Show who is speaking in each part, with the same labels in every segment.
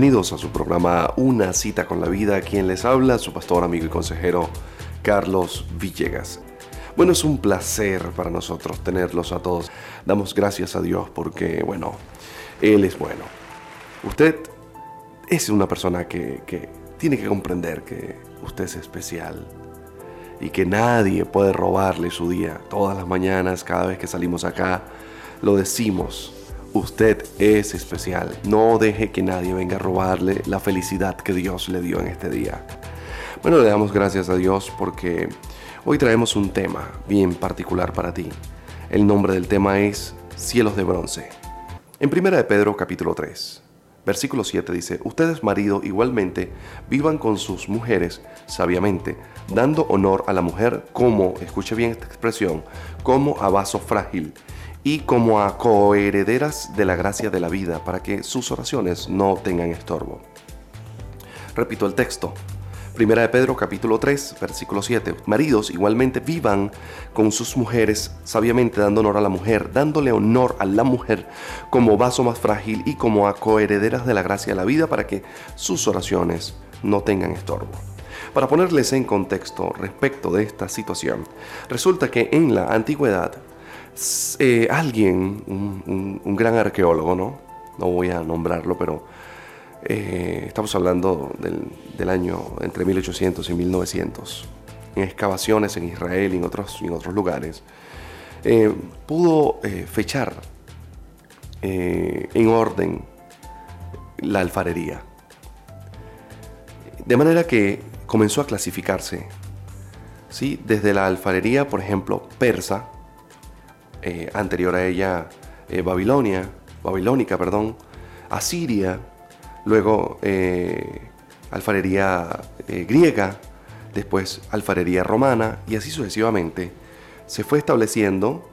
Speaker 1: bienvenidos a su programa Una cita con la vida, quien les habla, su pastor, amigo y consejero Carlos Villegas. Bueno, es un placer para nosotros tenerlos a todos. Damos gracias a Dios porque, bueno, Él es bueno. Usted es una persona que, que tiene que comprender que usted es especial y que nadie puede robarle su día. Todas las mañanas, cada vez que salimos acá, lo decimos. Usted es especial. No deje que nadie venga a robarle la felicidad que Dios le dio en este día. Bueno, le damos gracias a Dios porque Hoy traemos un tema bien particular para ti. El nombre del tema es Cielos de Bronce. En 1 de Pedro capítulo 3, versículo 7 dice, Ustedes marido igualmente vivan con sus mujeres sabiamente, dando honor a la mujer como, escuche bien esta expresión, como a vaso frágil y como a coherederas de la gracia de la vida, para que sus oraciones no tengan estorbo. Repito el texto, Primera de Pedro capítulo 3, versículo 7. Maridos igualmente vivan con sus mujeres sabiamente dando honor a la mujer, dándole honor a la mujer como vaso más frágil y como a coherederas de la gracia de la vida para que sus oraciones no tengan estorbo. Para ponerles en contexto respecto de esta situación, resulta que en la antigüedad eh, alguien, un, gran arqueólogo, ¿no? No voy a nombrarlo, pero eh, estamos hablando del, año entre 1800 y 1900, en excavaciones en Israel y en otros, en otros lugares, eh, pudo fechar en orden la alfarería. De manera que comenzó a clasificarse, ¿sí? desde la alfarería, por ejemplo, persa, anterior a ella Babilonia, babilónica, perdón, asiria, luego eh, alfarería eh, griega, después alfarería romana y así sucesivamente, se fue estableciendo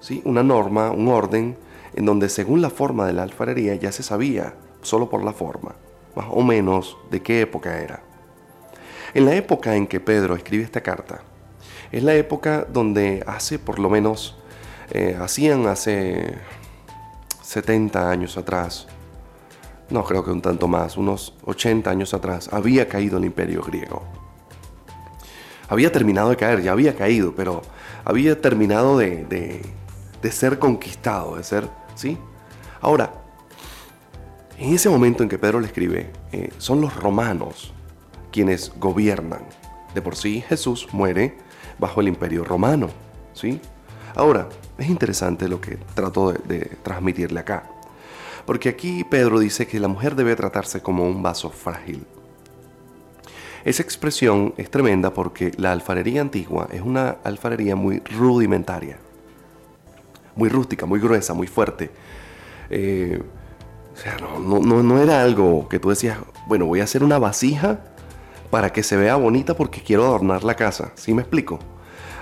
Speaker 1: ¿sí? una norma, un orden, en donde según la forma de la alfarería ya se sabía, solo por la forma, más o menos de qué época era. En la época en que Pedro escribe esta carta, es la época donde hace por lo menos, eh, hacían hace 70 años atrás, no creo que un tanto más, unos 80 años atrás, había caído el imperio griego. Había terminado de caer, ya había caído, pero había terminado de, ser conquistado, de ser, ¿sí? Ahora, en ese momento en que Pedro le escribe, eh, son los romanos quienes gobiernan. De por sí Jesús muere bajo el imperio romano, ¿sí? Ahora, es interesante lo que trato de transmitirle acá. Porque aquí Pedro dice que la mujer debe tratarse como un vaso frágil. Esa expresión es tremenda porque la alfarería antigua es una alfarería muy rudimentaria, muy rústica, muy gruesa, muy fuerte. Eh, o sea, no, no, era algo que tú decías, bueno, voy a hacer una vasija para que se vea bonita porque quiero adornar la casa. ¿Sí me explico?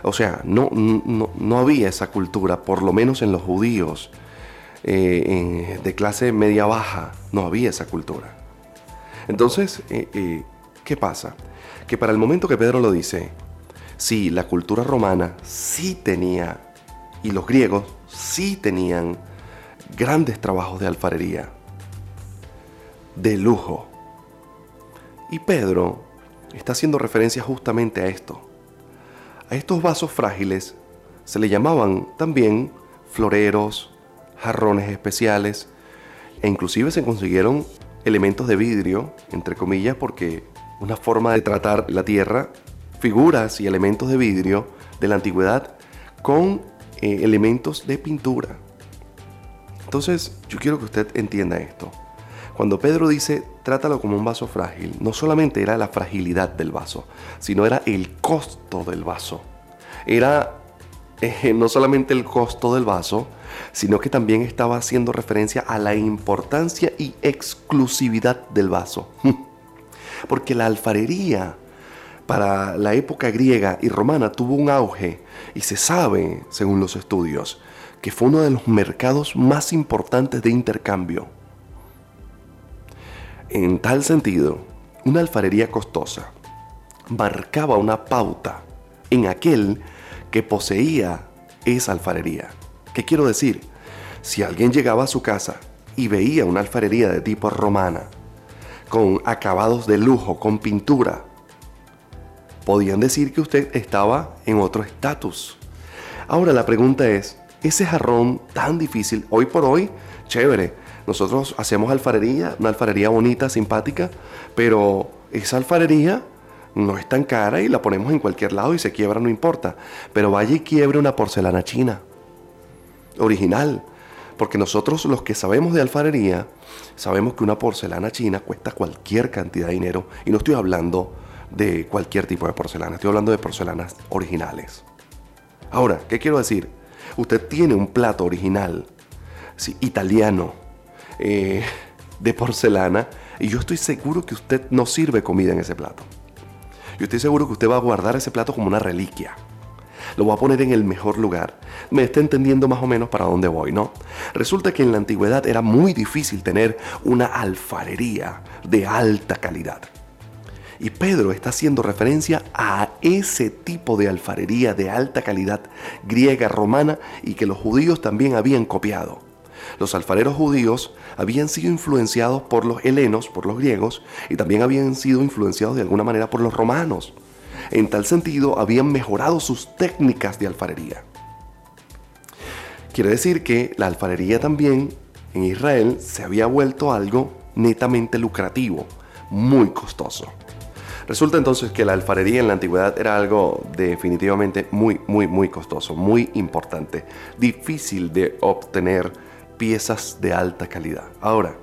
Speaker 1: O sea, no, no, no había esa cultura, por lo menos en los judíos eh, de clase media baja, no había esa cultura. Entonces, eh, eh, ¿qué pasa? Que para el momento que Pedro lo dice, sí, la cultura romana sí tenía, y los griegos sí tenían grandes trabajos de alfarería, de lujo. Y Pedro está haciendo referencia justamente a esto. A estos vasos frágiles se le llamaban también floreros, jarrones especiales e inclusive se consiguieron elementos de vidrio, entre comillas, porque una forma de tratar la tierra, figuras y elementos de vidrio de la antigüedad con eh, elementos de pintura. Entonces, yo quiero que usted entienda esto. Cuando Pedro dice, trátalo como un vaso frágil, no solamente era la fragilidad del vaso, sino era el costo del vaso. Era eh, no solamente el costo del vaso, sino que también estaba haciendo referencia a la importancia y exclusividad del vaso. Porque la alfarería para la época griega y romana tuvo un auge y se sabe, según los estudios, que fue uno de los mercados más importantes de intercambio. En tal sentido, una alfarería costosa marcaba una pauta en aquel que poseía es alfarería. ¿Qué quiero decir? Si alguien llegaba a su casa y veía una alfarería de tipo romana, con acabados de lujo, con pintura, podían decir que usted estaba en otro estatus. Ahora la pregunta es, ese jarrón tan difícil, hoy por hoy, chévere, nosotros hacemos alfarería, una alfarería bonita, simpática, pero esa alfarería no es tan cara y la ponemos en cualquier lado y se quiebra, no importa. Pero vaya y quiebre una porcelana china, original. Porque nosotros los que sabemos de alfarería, sabemos que una porcelana china cuesta cualquier cantidad de dinero. Y no estoy hablando de cualquier tipo de porcelana, estoy hablando de porcelanas originales. Ahora, ¿qué quiero decir? Usted tiene un plato original, italiano, eh, de porcelana, y yo estoy seguro que usted no sirve comida en ese plato. Yo estoy seguro que usted va a guardar ese plato como una reliquia. Lo va a poner en el mejor lugar. Me está entendiendo más o menos para dónde voy, ¿no? Resulta que en la antigüedad era muy difícil tener una alfarería de alta calidad. Y Pedro está haciendo referencia a ese tipo de alfarería de alta calidad griega, romana y que los judíos también habían copiado. Los alfareros judíos habían sido influenciados por los helenos, por los griegos, y también habían sido influenciados de alguna manera por los romanos. En tal sentido, habían mejorado sus técnicas de alfarería. Quiere decir que la alfarería también en Israel se había vuelto algo netamente lucrativo, muy costoso. Resulta entonces que la alfarería en la antigüedad era algo definitivamente muy, muy, muy costoso, muy importante, difícil de obtener piezas de alta calidad. Ahora,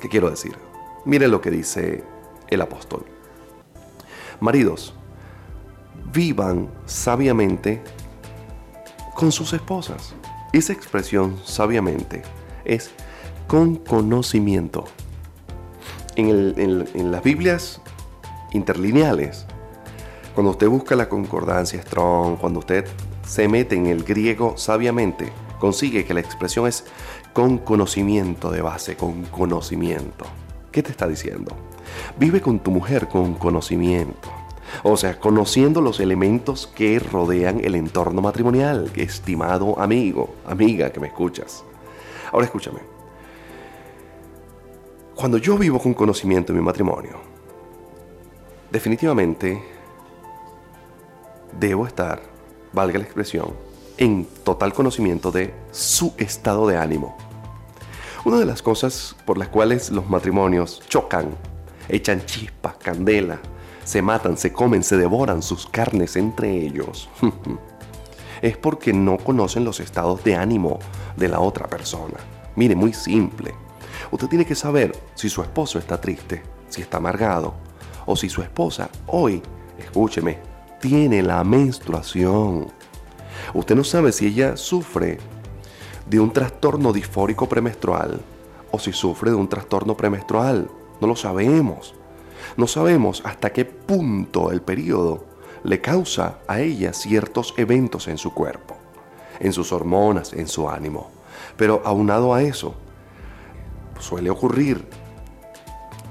Speaker 1: ¿qué quiero decir? Mire lo que dice el apóstol. Maridos, vivan sabiamente con sus esposas. Esa expresión sabiamente es con conocimiento. En, en las Biblias interlineales. Cuando usted busca la concordancia Strong, cuando usted se mete en el griego sabiamente, consigue que la expresión es con conocimiento de base, con conocimiento. ¿Qué te está diciendo? Vive con tu mujer con conocimiento. O sea, conociendo los elementos que rodean el entorno matrimonial, estimado amigo, amiga que me escuchas. Ahora escúchame. Cuando yo vivo con conocimiento en mi matrimonio, definitivamente debo estar, valga la expresión, en total conocimiento de su estado de ánimo. Una de las cosas por las cuales los matrimonios chocan, echan chispas, candela, se matan, se comen, se devoran sus carnes entre ellos, es porque no conocen los estados de ánimo de la otra persona. Mire, muy simple. Usted tiene que saber si su esposo está triste, si está amargado, o si su esposa hoy, escúcheme, tiene la menstruación. Usted no sabe si ella sufre de un trastorno disfórico premenstrual o si sufre de un trastorno premenstrual. No lo sabemos. No sabemos hasta qué punto el periodo le causa a ella ciertos eventos en su cuerpo, en sus hormonas, en su ánimo. Pero aunado a eso, suele ocurrir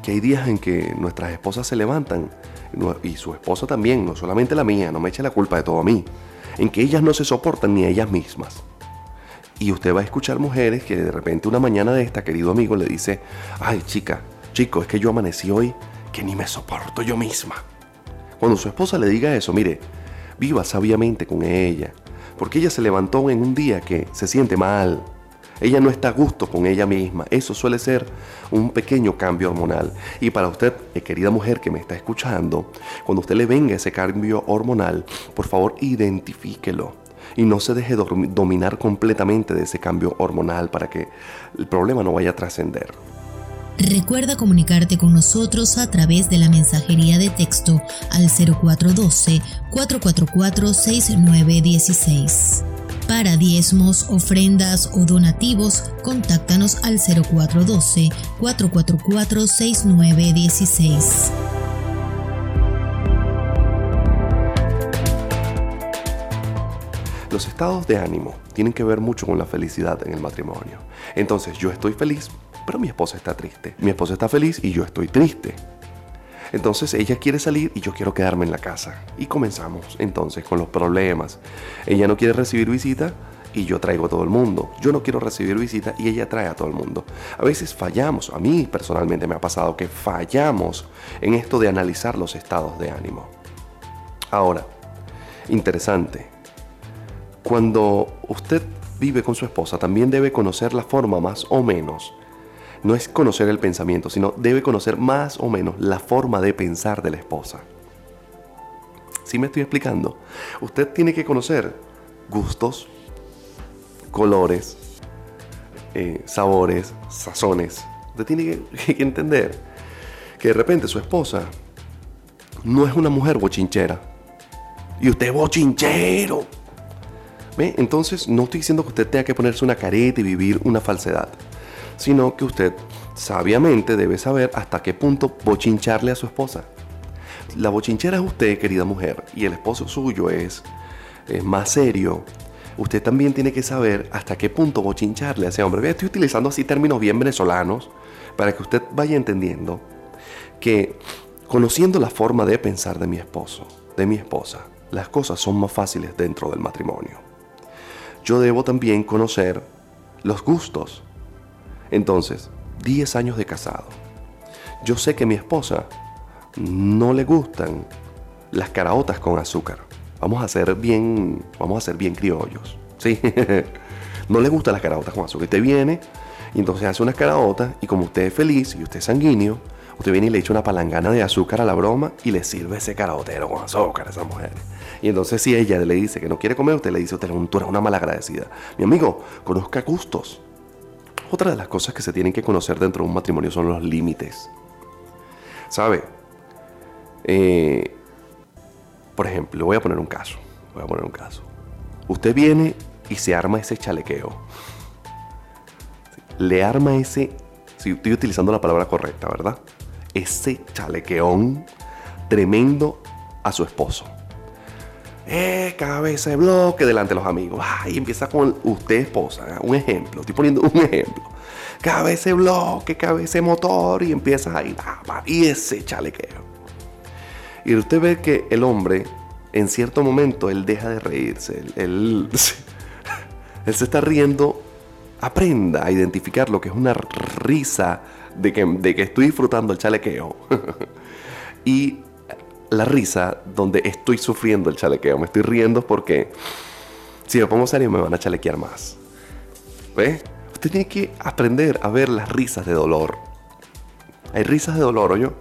Speaker 1: que hay días en que nuestras esposas se levantan, y su esposa también, no solamente la mía, no me eche la culpa de todo a mí, en que ellas no se soportan ni ellas mismas. Y usted va a escuchar mujeres que de repente una mañana de esta, querido amigo, le dice, ay chica, chico, es que yo amanecí hoy que ni me soporto yo misma. Cuando su esposa le diga eso, mire, viva sabiamente con ella, porque ella se levantó en un día que se siente mal, ella no está a gusto con ella misma. Eso suele ser un pequeño cambio hormonal. Y para usted, eh, querida mujer que me está escuchando, cuando usted le venga ese cambio hormonal, por favor identifíquelo. Y no se deje dominar completamente de ese cambio hormonal para que el problema no vaya a trascender.
Speaker 2: Recuerda comunicarte con nosotros a través de la mensajería de texto al 0412 444 6916. Para diezmos, ofrendas o donativos, contáctanos al 0412-444-6916.
Speaker 1: Los estados de ánimo tienen que ver mucho con la felicidad en el matrimonio. Entonces yo estoy feliz, pero mi esposa está triste. Mi esposa está feliz y yo estoy triste. Entonces ella quiere salir y yo quiero quedarme en la casa. Y comenzamos entonces con los problemas. Ella no quiere recibir visita y yo traigo a todo el mundo. Yo no quiero recibir visita y ella trae a todo el mundo. A veces fallamos, a mí personalmente me ha pasado que fallamos en esto de analizar los estados de ánimo. Ahora, interesante, cuando usted vive con su esposa también debe conocer la forma más o menos no es conocer el pensamiento, sino debe conocer más o menos la forma de pensar de la esposa. ¿Sí me estoy explicando? Usted tiene que conocer gustos, colores, eh, sabores, sazones. Usted tiene que, entender que de repente su esposa no es una mujer bochinchera. Y usted es bochinchero. ¿Ve? Entonces no estoy diciendo que usted tenga que ponerse una careta y vivir una falsedad sino que usted sabiamente debe saber hasta qué punto bochincharle a su esposa. La bochinchera es usted, querida mujer, y el esposo suyo es, más serio. Usted también tiene que saber hasta qué punto bochincharle a ese hombre. Estoy utilizando así términos bien venezolanos para que usted vaya entendiendo que conociendo la forma de pensar de mi esposo, de mi esposa, las cosas son más fáciles dentro del matrimonio. Yo debo también conocer los gustos entonces, 10 años de casado. Yo sé que a mi esposa no le gustan las caraotas con azúcar. Vamos a ser bien, vamos a ser bien criollos. ¿sí? no le gustan las caraotas con azúcar. Usted viene y entonces hace unas caraotas y como usted es feliz y usted es sanguíneo, usted viene y le echa una palangana de azúcar a la broma y le sirve ese carotero con azúcar a esa mujer. Y entonces si ella le dice que no quiere comer, usted le dice, usted es una mala agradecida. Mi amigo, conozca gustos. Otra de las cosas que se tienen que conocer dentro de un matrimonio son los límites. ¿Sabe? Eh, por ejemplo, voy a poner un caso. Voy a poner un caso. Usted viene y se arma ese chalequeo. Le arma ese, si estoy utilizando la palabra correcta, ¿verdad? Ese chalequeón tremendo a su esposo eh, cabeza de bloque delante de los amigos. y empieza con usted, esposa. Un ejemplo, estoy poniendo un ejemplo. Cabeza de bloque, cabeza de motor, y empieza ahí, y ese chalequeo. Y usted ve que el hombre, en cierto momento, él deja de reírse. Él, él, se está riendo. Aprenda a identificar lo que es una risa de que, de que estoy disfrutando el chalequeo. y la risa donde estoy sufriendo el chalequeo. Me estoy riendo porque si me pongo serio me van a chalequear más. ¿Ve? Usted tiene que aprender a ver las risas de dolor. Hay risas de dolor, yo.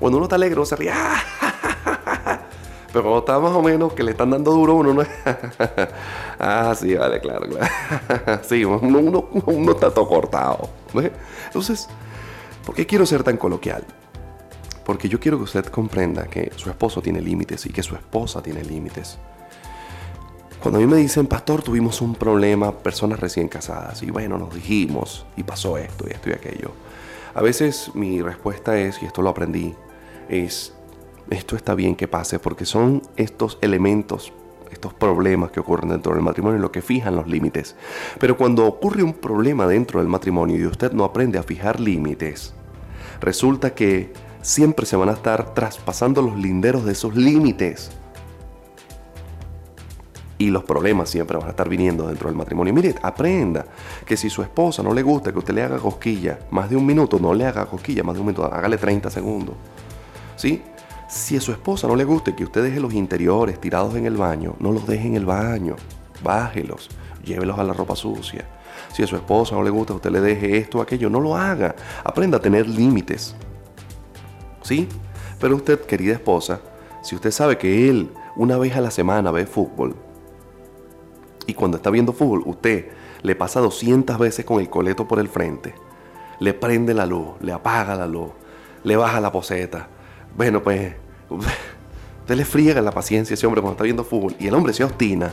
Speaker 1: Cuando uno está alegre, uno se ríe. Pero cuando está más o menos que le están dando duro, uno no es. ah, sí, vale, claro, claro. sí, uno, uno está todo cortado. ¿ve? Entonces, ¿por qué quiero ser tan coloquial? Porque yo quiero que usted comprenda que su esposo tiene límites y que su esposa tiene límites. Cuando a mí me dicen, pastor, tuvimos un problema, personas recién casadas, y bueno, nos dijimos, y pasó esto y esto y aquello. A veces mi respuesta es, y esto lo aprendí, es, esto está bien que pase, porque son estos elementos, estos problemas que ocurren dentro del matrimonio lo que fijan los límites. Pero cuando ocurre un problema dentro del matrimonio y usted no aprende a fijar límites, resulta que siempre se van a estar traspasando los linderos de esos límites. Y los problemas siempre van a estar viniendo dentro del matrimonio. Mire, aprenda que si su esposa no le gusta que usted le haga cosquilla más de un minuto, no le haga cosquilla más de un minuto, hágale 30 segundos. ¿Sí? Si a su esposa no le gusta que usted deje los interiores tirados en el baño, no los deje en el baño. Bájelos, llévelos a la ropa sucia. Si a su esposa no le gusta que usted le deje esto o aquello, no lo haga. Aprenda a tener límites. ¿Sí? Pero usted, querida esposa, si usted sabe que él una vez a la semana ve fútbol y cuando está viendo fútbol usted le pasa 200 veces con el coleto por el frente, le prende la luz, le apaga la luz, le baja la poseta, bueno pues usted le friega la paciencia a ese hombre cuando está viendo fútbol y el hombre se obstina,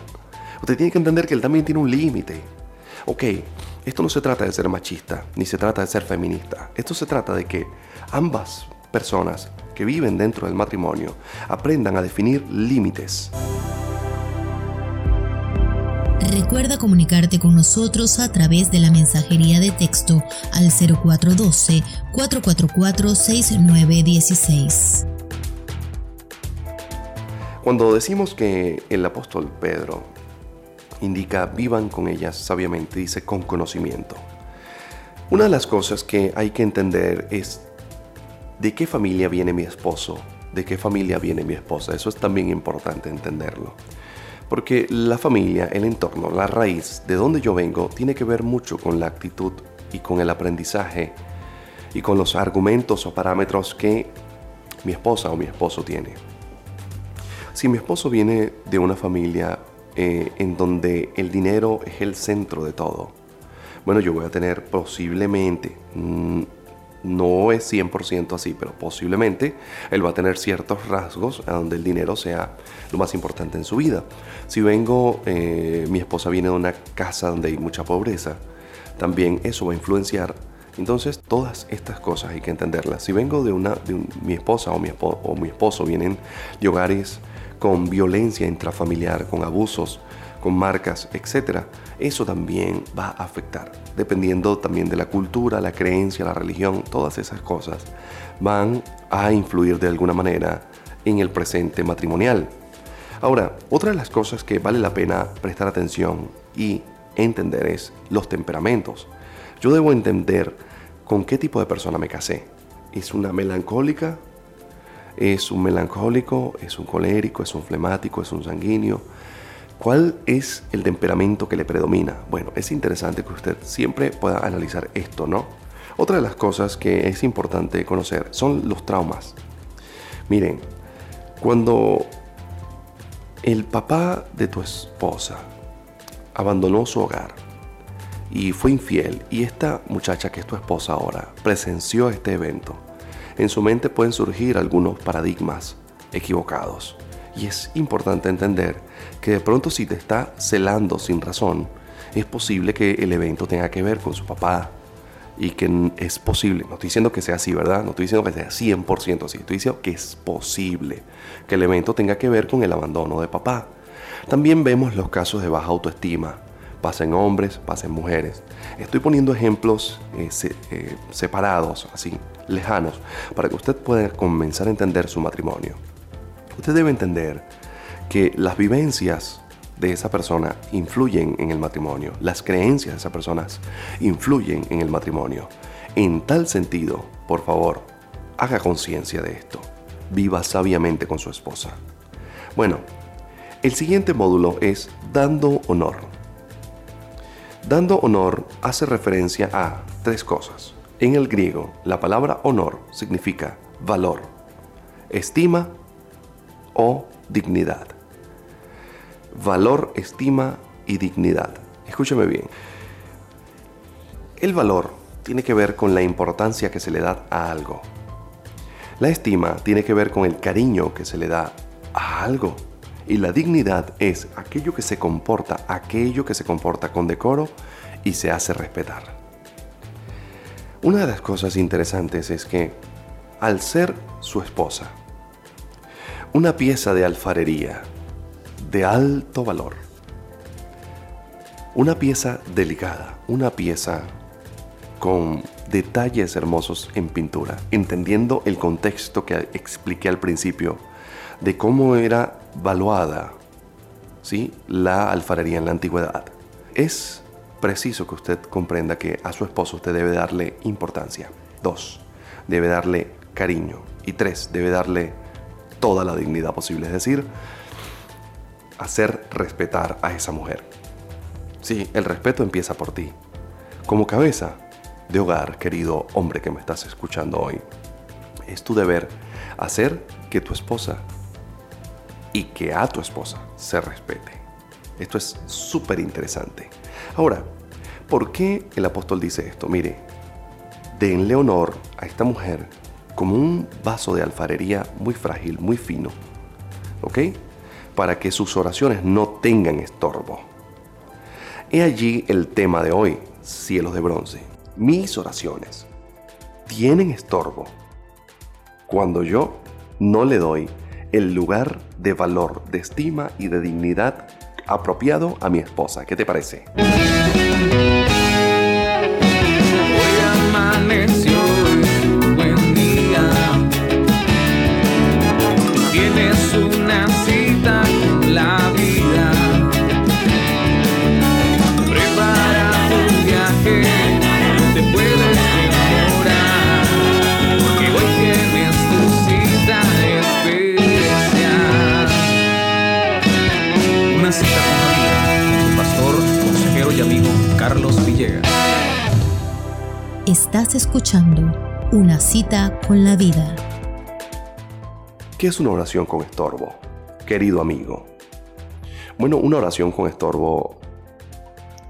Speaker 1: usted tiene que entender que él también tiene un límite. Ok, esto no se trata de ser machista, ni se trata de ser feminista. Esto se trata de que ambas personas que viven dentro del matrimonio aprendan a definir límites.
Speaker 2: Recuerda comunicarte con nosotros a través de la mensajería de texto al 0412-444-6916.
Speaker 1: Cuando decimos que el apóstol Pedro indica vivan con ellas sabiamente, dice con conocimiento. Una de las cosas que hay que entender es de qué familia viene mi esposo, de qué familia viene mi esposa. Eso es también importante entenderlo. Porque la familia, el entorno, la raíz de donde yo vengo, tiene que ver mucho con la actitud y con el aprendizaje y con los argumentos o parámetros que mi esposa o mi esposo tiene. Si mi esposo viene de una familia eh, en donde el dinero es el centro de todo, bueno, yo voy a tener posiblemente, mm, no es 100% así, pero posiblemente él va a tener ciertos rasgos donde el dinero sea lo más importante en su vida. Si vengo, eh, mi esposa viene de una casa donde hay mucha pobreza, también eso va a influenciar. Entonces, todas estas cosas hay que entenderlas. Si vengo de una, de mi esposa o mi, o mi esposo vienen de hogares con violencia intrafamiliar, con abusos, con marcas, etc., eso también va a afectar. Dependiendo también de la cultura, la creencia, la religión, todas esas cosas van a influir de alguna manera en el presente matrimonial. Ahora, otra de las cosas que vale la pena prestar atención y entender es los temperamentos. Yo debo entender con qué tipo de persona me casé. ¿Es una melancólica? ¿Es un melancólico? ¿Es un colérico? ¿Es un flemático? ¿Es un sanguíneo? ¿Cuál es el temperamento que le predomina? Bueno, es interesante que usted siempre pueda analizar esto, ¿no? Otra de las cosas que es importante conocer son los traumas. Miren, cuando el papá de tu esposa abandonó su hogar y fue infiel y esta muchacha que es tu esposa ahora presenció este evento, en su mente pueden surgir algunos paradigmas equivocados. Y es importante entender que de pronto si te está celando sin razón, es posible que el evento tenga que ver con su papá. Y que es posible, no estoy diciendo que sea así, ¿verdad? No estoy diciendo que sea 100% así, estoy diciendo que es posible que el evento tenga que ver con el abandono de papá. También vemos los casos de baja autoestima, pasa en hombres, pasa en mujeres. Estoy poniendo ejemplos eh, eh, separados, así, lejanos, para que usted pueda comenzar a entender su matrimonio. Usted debe entender que las vivencias de esa persona influyen en el matrimonio, las creencias de esas personas influyen en el matrimonio. En tal sentido, por favor, haga conciencia de esto. Viva sabiamente con su esposa. Bueno, el siguiente módulo es dando honor. Dando honor hace referencia a tres cosas. En el griego, la palabra honor significa valor, estima o dignidad. Valor, estima y dignidad. Escúcheme bien. El valor tiene que ver con la importancia que se le da a algo. La estima tiene que ver con el cariño que se le da a algo. Y la dignidad es aquello que se comporta, aquello que se comporta con decoro y se hace respetar. Una de las cosas interesantes es que al ser su esposa, una pieza de alfarería de alto valor. Una pieza delicada, una pieza con detalles hermosos en pintura, entendiendo el contexto que expliqué al principio de cómo era valuada ¿sí? la alfarería en la antigüedad. Es preciso que usted comprenda que a su esposo usted debe darle importancia. Dos, debe darle cariño. Y tres, debe darle toda la dignidad posible, es decir, hacer respetar a esa mujer. Sí, el respeto empieza por ti. Como cabeza de hogar, querido hombre que me estás escuchando hoy, es tu deber hacer que tu esposa y que a tu esposa se respete. Esto es súper interesante. Ahora, ¿por qué el apóstol dice esto? Mire, denle honor a esta mujer como un vaso de alfarería muy frágil, muy fino, ¿ok? Para que sus oraciones no tengan estorbo. He allí el tema de hoy, cielos de bronce. Mis oraciones tienen estorbo cuando yo no le doy el lugar de valor, de estima y de dignidad apropiado a mi esposa. ¿Qué te parece?
Speaker 2: Estás escuchando Una cita con la vida.
Speaker 1: ¿Qué es una oración con estorbo, querido amigo? Bueno, una oración con estorbo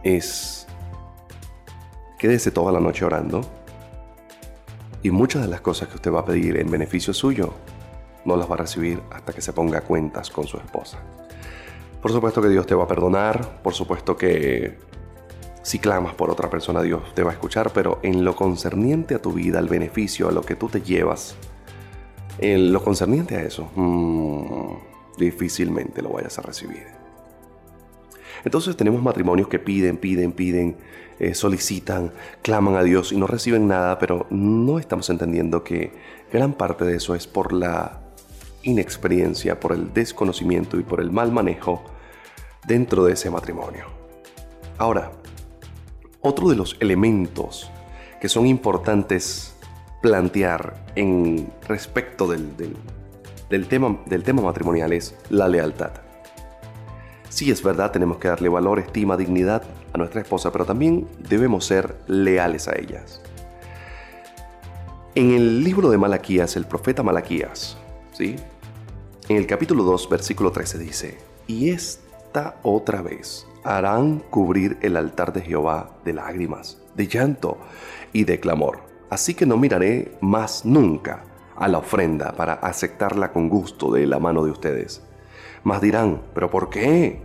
Speaker 1: es quédese toda la noche orando y muchas de las cosas que usted va a pedir en beneficio suyo no las va a recibir hasta que se ponga cuentas con su esposa. Por supuesto que Dios te va a perdonar, por supuesto que si clamas por otra persona, Dios te va a escuchar, pero en lo concerniente a tu vida, al beneficio, a lo que tú te llevas, en lo concerniente a eso, mm, difícilmente lo vayas a recibir. Entonces tenemos matrimonios que piden, piden, piden, eh, solicitan, claman a Dios y no reciben nada, pero no estamos entendiendo que gran parte de eso es por la inexperiencia, por el desconocimiento y por el mal manejo dentro de ese matrimonio. Ahora, otro de los elementos que son importantes plantear en respecto del, tema, del tema matrimonial es la lealtad. Sí, es verdad, tenemos que darle valor, estima, dignidad a nuestra esposa, pero también debemos ser leales a ellas. En el libro de Malaquías, el profeta Malaquías, ¿sí? En el capítulo 2, versículo 13 dice, y esta otra vez harán cubrir el altar de Jehová de lágrimas, de llanto y de clamor. Así que no miraré más nunca a la ofrenda para aceptarla con gusto de la mano de ustedes. Mas dirán, ¿pero por qué?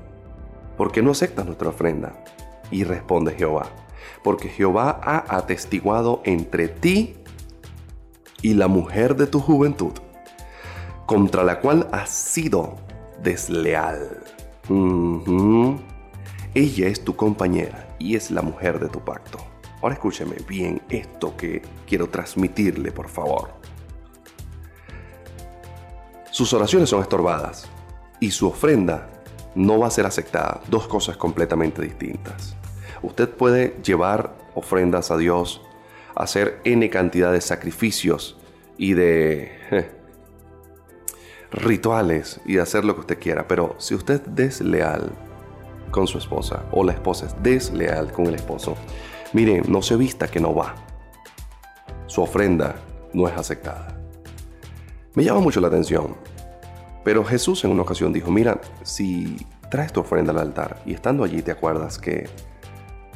Speaker 1: ¿Por qué no aceptas nuestra ofrenda? Y responde Jehová, porque Jehová ha atestiguado entre ti y la mujer de tu juventud, contra la cual has sido desleal. Ella es tu compañera y es la mujer de tu pacto. Ahora escúcheme bien esto que quiero transmitirle, por favor. Sus oraciones son estorbadas y su ofrenda no va a ser aceptada. Dos cosas completamente distintas. Usted puede llevar ofrendas a Dios, hacer N cantidad de sacrificios y de rituales y hacer lo que usted quiera, pero si usted es desleal con su esposa o la esposa es desleal con el esposo, miren, no se vista que no va. Su ofrenda no es aceptada. Me llama mucho la atención, pero Jesús en una ocasión dijo, mira, si traes tu ofrenda al altar y estando allí te acuerdas que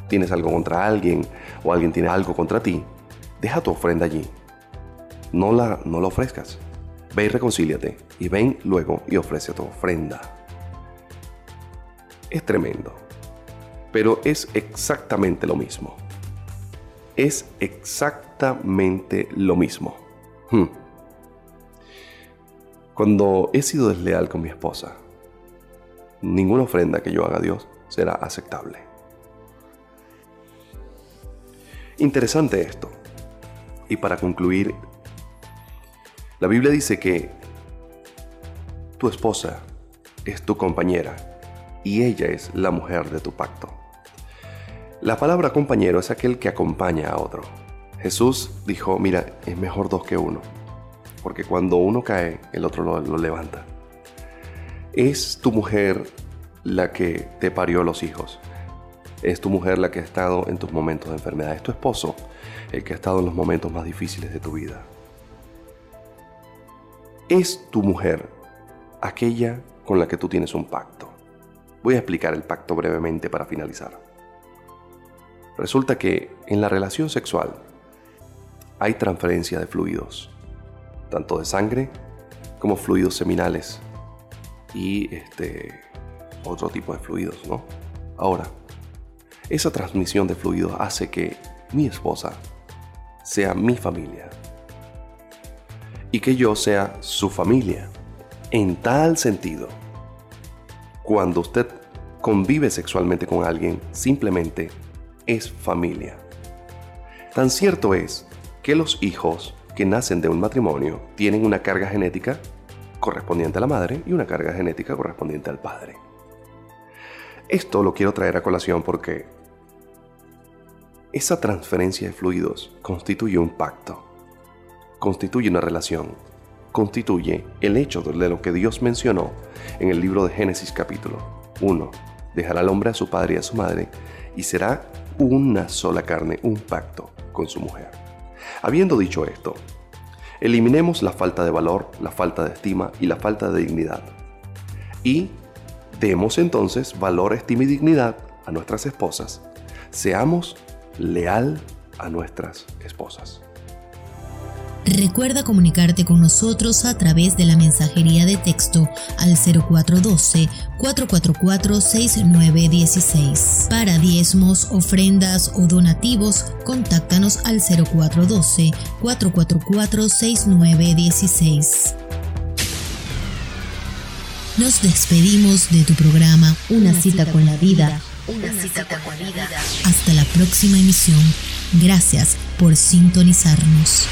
Speaker 1: tienes algo contra alguien o alguien tiene algo contra ti, deja tu ofrenda allí. No la, no la ofrezcas. Ve y reconcíliate y ven luego y ofrece tu ofrenda es tremendo. Pero es exactamente lo mismo. Es exactamente lo mismo. Hmm. Cuando he sido desleal con mi esposa, ninguna ofrenda que yo haga a Dios será aceptable. Interesante esto. Y para concluir, la Biblia dice que tu esposa es tu compañera y ella es la mujer de tu pacto. La palabra compañero es aquel que acompaña a otro. Jesús dijo, mira, es mejor dos que uno, porque cuando uno cae, el otro lo, levanta. Es tu mujer la que te parió los hijos. Es tu mujer la que ha estado en tus momentos de enfermedad. Es tu esposo el que ha estado en los momentos más difíciles de tu vida. Es tu mujer aquella con la que tú tienes un pacto. Voy a explicar el pacto brevemente para finalizar. Resulta que en la relación sexual hay transferencia de fluidos, tanto de sangre como fluidos seminales y este otro tipo de fluidos, ¿no? Ahora, esa transmisión de fluidos hace que mi esposa sea mi familia y que yo sea su familia en tal sentido cuando usted convive sexualmente con alguien, simplemente es familia. Tan cierto es que los hijos que nacen de un matrimonio tienen una carga genética correspondiente a la madre y una carga genética correspondiente al padre. Esto lo quiero traer a colación porque esa transferencia de fluidos constituye un pacto, constituye una relación, constituye el hecho de lo que Dios mencionó en el libro de Génesis capítulo 1. Dejará al hombre a su padre y a su madre y será una sola carne, un pacto con su mujer. Habiendo dicho esto, eliminemos la falta de valor, la falta de estima y la falta de dignidad. Y demos entonces valor, estima y dignidad a nuestras esposas. Seamos leal a nuestras esposas.
Speaker 2: Recuerda comunicarte con nosotros a través de la mensajería de texto al 0412-444-6916. Para diezmos, ofrendas o donativos, contáctanos al 0412-444-6916. Nos despedimos de tu programa Una, cita, con la vida. Una, cita, con la vida. Hasta la próxima emisión. Gracias por sintonizarnos.